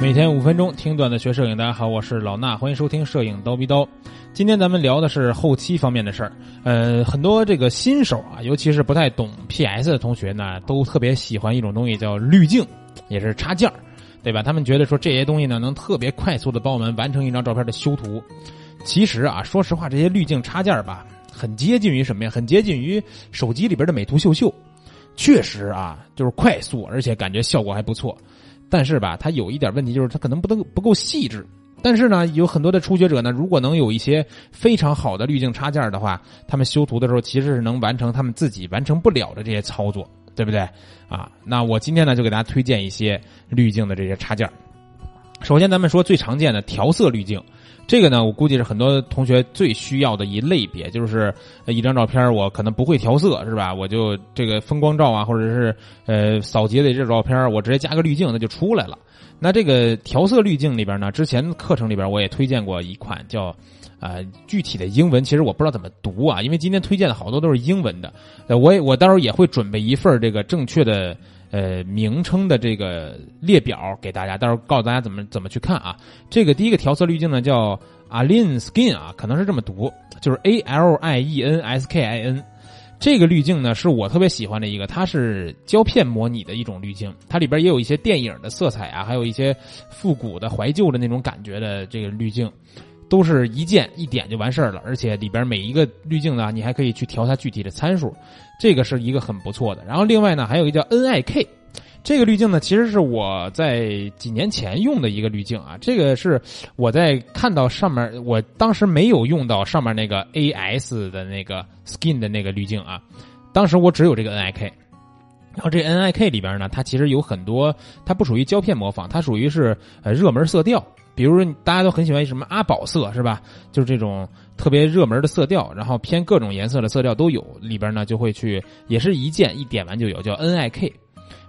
每天五分钟听段子学摄影，大家好，我是老衲，欢迎收听摄影刀逼刀。今天咱们聊的是后期方面的事儿。呃，很多这个新手啊，尤其是不太懂 PS 的同学呢，都特别喜欢一种东西叫滤镜，也是插件儿对吧？他们觉得说这些东西呢，能特别快速的帮我们完成一张照片的修图。其实啊，说实话，这些滤镜插件儿吧，很接近于什么呀？很接近于手机里边的美图秀秀。确实啊，就是快速，而且感觉效果还不错。但是吧，它有一点问题，就是它可能不能不够细致。但是呢，有很多的初学者呢，如果能有一些非常好的滤镜插件的话，他们修图的时候其实是能完成他们自己完成不了的这些操作，对不对？啊，那我今天呢就给大家推荐一些滤镜的这些插件。首先，咱们说最常见的调色滤镜。这个呢，我估计是很多同学最需要的一类别，就是一张照片我可能不会调色，是吧？我就这个风光照啊，或者是呃扫街的这照片我直接加个滤镜，那就出来了。那这个调色滤镜里边呢，之前课程里边我也推荐过一款叫啊，具体的英文其实我不知道怎么读啊，因为今天推荐的好多都是英文的。呃，我也我到时候也会准备一份这个正确的。呃，名称的这个列表给大家，到时候告诉大家怎么怎么去看啊。这个第一个调色滤镜呢叫 Alin Skin 啊，可能是这么读，就是 A L I E N S K I N。这个滤镜呢是我特别喜欢的一个，它是胶片模拟的一种滤镜，它里边也有一些电影的色彩啊，还有一些复古的怀旧的那种感觉的这个滤镜。都是一键一点就完事儿了，而且里边每一个滤镜呢，你还可以去调它具体的参数，这个是一个很不错的。然后另外呢，还有一个叫 NIK，这个滤镜呢，其实是我在几年前用的一个滤镜啊。这个是我在看到上面，我当时没有用到上面那个 AS 的那个 Skin 的那个滤镜啊，当时我只有这个 NIK。然后这 NIK 里边呢，它其实有很多，它不属于胶片模仿，它属于是呃热门色调。比如说，大家都很喜欢什么阿宝色是吧？就是这种特别热门的色调，然后偏各种颜色的色调都有。里边呢就会去，也是一键一点完就有，叫 NIK。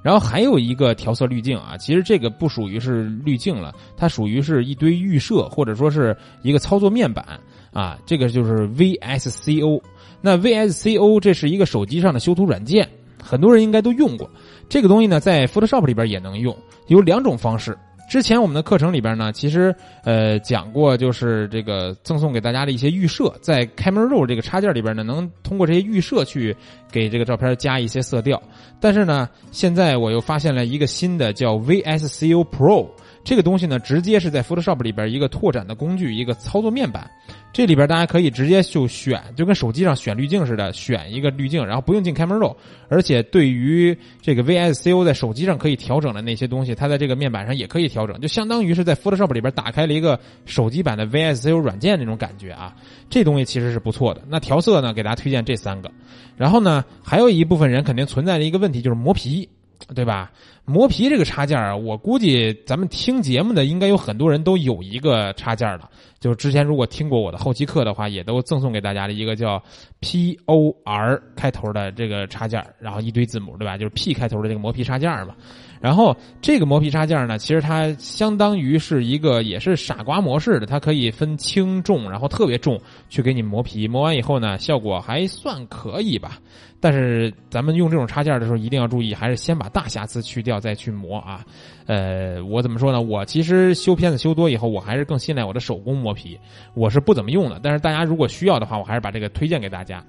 然后还有一个调色滤镜啊，其实这个不属于是滤镜了，它属于是一堆预设或者说是一个操作面板啊。这个就是 VSCO。那 VSCO 这是一个手机上的修图软件，很多人应该都用过。这个东西呢，在 Photoshop 里边也能用，有两种方式。之前我们的课程里边呢，其实呃讲过，就是这个赠送给大家的一些预设，在 Camera Raw 这个插件里边呢，能通过这些预设去给这个照片加一些色调。但是呢，现在我又发现了一个新的叫 VSCO Pro。这个东西呢，直接是在 Photoshop 里边一个拓展的工具，一个操作面板。这里边大家可以直接就选，就跟手机上选滤镜似的，选一个滤镜，然后不用进 Camera Raw。而且对于这个 VSCO 在手机上可以调整的那些东西，它在这个面板上也可以调整，就相当于是在 Photoshop 里边打开了一个手机版的 VSCO 软件那种感觉啊。这东西其实是不错的。那调色呢，给大家推荐这三个。然后呢，还有一部分人肯定存在的一个问题就是磨皮。对吧？磨皮这个插件啊，我估计咱们听节目的应该有很多人都有一个插件了。就是之前如果听过我的后期课的话，也都赠送给大家的一个叫 P O R 开头的这个插件，然后一堆字母，对吧？就是 P 开头的这个磨皮插件嘛。然后这个磨皮插件呢，其实它相当于是一个也是傻瓜模式的，它可以分轻重，然后特别重去给你磨皮。磨完以后呢，效果还算可以吧。但是咱们用这种插件的时候，一定要注意，还是先把大瑕疵去掉再去磨啊。呃，我怎么说呢？我其实修片子修多以后，我还是更信赖我的手工磨皮，我是不怎么用的。但是大家如果需要的话，我还是把这个推荐给大家。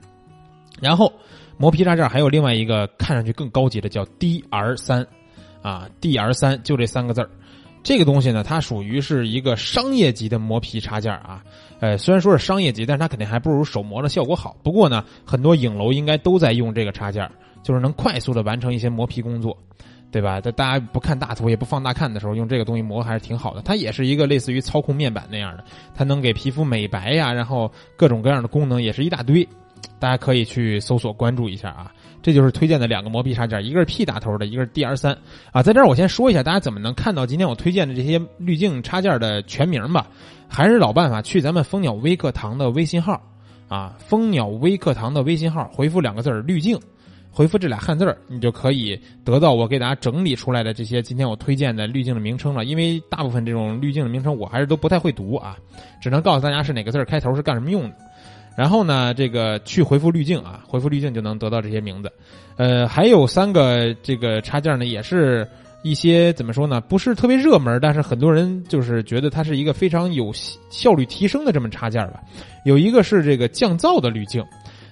然后磨皮插件还有另外一个看上去更高级的，叫 DR 三。啊，DR 三就这三个字儿，这个东西呢，它属于是一个商业级的磨皮插件啊。呃，虽然说是商业级，但是它肯定还不如手磨的效果好。不过呢，很多影楼应该都在用这个插件，就是能快速的完成一些磨皮工作，对吧？在大家不看大图也不放大看的时候，用这个东西磨还是挺好的。它也是一个类似于操控面板那样的，它能给皮肤美白呀，然后各种各样的功能也是一大堆。大家可以去搜索关注一下啊，这就是推荐的两个磨皮插件，一个是 P 打头的，一个是 DR 三啊。在这儿我先说一下，大家怎么能看到今天我推荐的这些滤镜插件的全名吧？还是老办法，去咱们蜂鸟微课堂的微信号啊，蜂鸟微课堂的微信号，回复两个字儿滤镜，回复这俩汉字儿你就可以得到我给大家整理出来的这些今天我推荐的滤镜的名称了。因为大部分这种滤镜的名称我还是都不太会读啊，只能告诉大家是哪个字儿开头是干什么用的。然后呢，这个去回复滤镜啊，回复滤镜就能得到这些名字。呃，还有三个这个插件呢，也是一些怎么说呢？不是特别热门，但是很多人就是觉得它是一个非常有效率提升的这么插件吧。有一个是这个降噪的滤镜。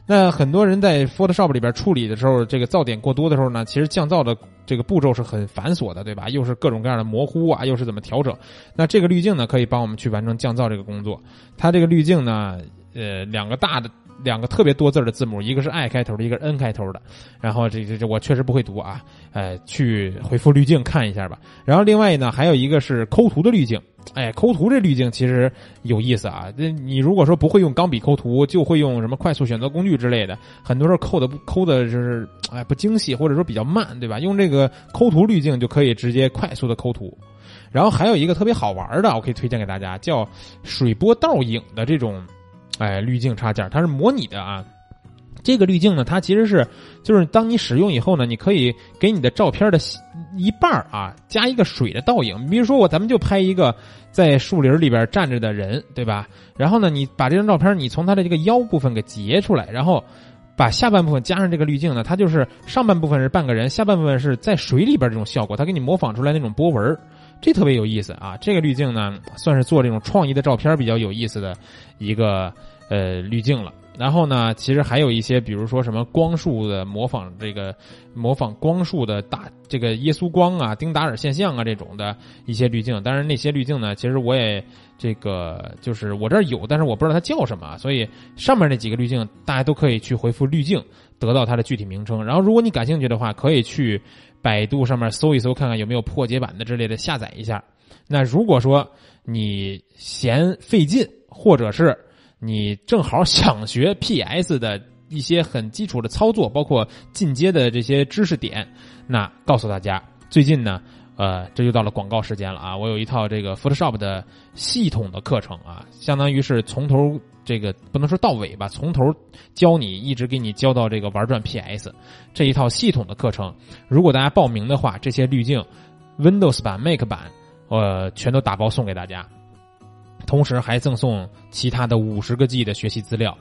那很多人在 Photoshop 里边处理的时候，这个噪点过多的时候呢，其实降噪的这个步骤是很繁琐的，对吧？又是各种各样的模糊啊，又是怎么调整？那这个滤镜呢，可以帮我们去完成降噪这个工作。它这个滤镜呢，呃，两个大的。两个特别多字的字母，一个是 I 开头的，一个是 N 开头的。然后这这这我确实不会读啊，呃，去回复滤镜看一下吧。然后另外呢，还有一个是抠图的滤镜。哎，抠图这滤镜其实有意思啊。这你如果说不会用钢笔抠图，就会用什么快速选择工具之类的，很多时候抠的不抠的就是哎不精细，或者说比较慢，对吧？用这个抠图滤镜就可以直接快速的抠图。然后还有一个特别好玩的，我可以推荐给大家，叫水波倒影的这种。哎，滤镜插件它是模拟的啊。这个滤镜呢，它其实是就是当你使用以后呢，你可以给你的照片的一半啊加一个水的倒影。比如说我咱们就拍一个在树林里边站着的人，对吧？然后呢，你把这张照片你从它的这个腰部分给截出来，然后把下半部分加上这个滤镜呢，它就是上半部分是半个人，下半部分是在水里边这种效果，它给你模仿出来那种波纹。这特别有意思啊！这个滤镜呢，算是做这种创意的照片比较有意思的一个呃滤镜了。然后呢，其实还有一些，比如说什么光束的模仿，这个模仿光束的大这个耶稣光啊、丁达尔现象啊这种的一些滤镜。当然，那些滤镜呢，其实我也这个就是我这儿有，但是我不知道它叫什么，所以上面那几个滤镜大家都可以去回复滤镜，得到它的具体名称。然后，如果你感兴趣的话，可以去。百度上面搜一搜，看看有没有破解版的之类的，下载一下。那如果说你嫌费劲，或者是你正好想学 PS 的一些很基础的操作，包括进阶的这些知识点，那告诉大家，最近呢，呃，这就到了广告时间了啊！我有一套这个 Photoshop 的系统的课程啊，相当于是从头。这个不能说到尾吧，从头教你，一直给你教到这个玩转 PS 这一套系统的课程。如果大家报名的话，这些滤镜，Windows 版、Mac 版，呃，全都打包送给大家，同时还赠送其他的五十个 G 的学习资料，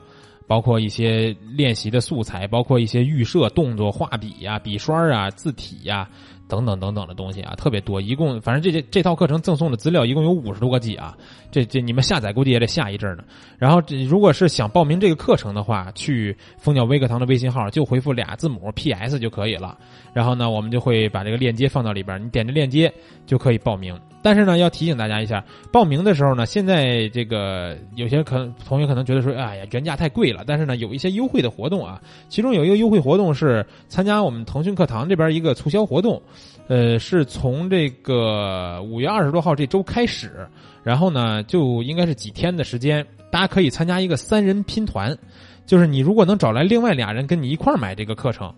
包括一些练习的素材，包括一些预设动作、画笔呀、笔刷啊、字体呀。等等等等的东西啊，特别多。一共反正这这这套课程赠送的资料一共有五十多个 G 啊，这这你们下载估计也得下一阵呢。然后这如果是想报名这个课程的话，去蜂鸟微课堂的微信号就回复俩字母 PS 就可以了。然后呢，我们就会把这个链接放到里边，你点着链接就可以报名。但是呢，要提醒大家一下，报名的时候呢，现在这个有些可能同学可能觉得说，哎呀，原价太贵了。但是呢，有一些优惠的活动啊，其中有一个优惠活动是参加我们腾讯课堂这边一个促销活动，呃，是从这个五月二十多号这周开始，然后呢，就应该是几天的时间，大家可以参加一个三人拼团，就是你如果能找来另外俩人跟你一块儿买这个课程。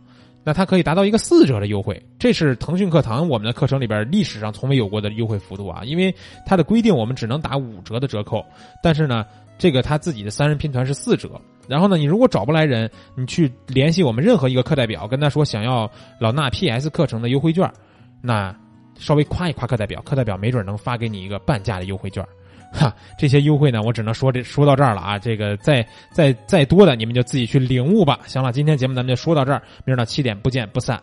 那它可以达到一个四折的优惠，这是腾讯课堂我们的课程里边历史上从未有过的优惠幅度啊！因为它的规定我们只能打五折的折扣，但是呢，这个他自己的三人拼团是四折。然后呢，你如果找不来人，你去联系我们任何一个课代表，跟他说想要老衲 PS 课程的优惠券，那稍微夸一夸课代表，课代表没准能发给你一个半价的优惠券。哈，这些优惠呢，我只能说这说到这儿了啊！这个再再再多的，你们就自己去领悟吧。行了，今天节目咱们就说到这儿，明儿到七点不见不散。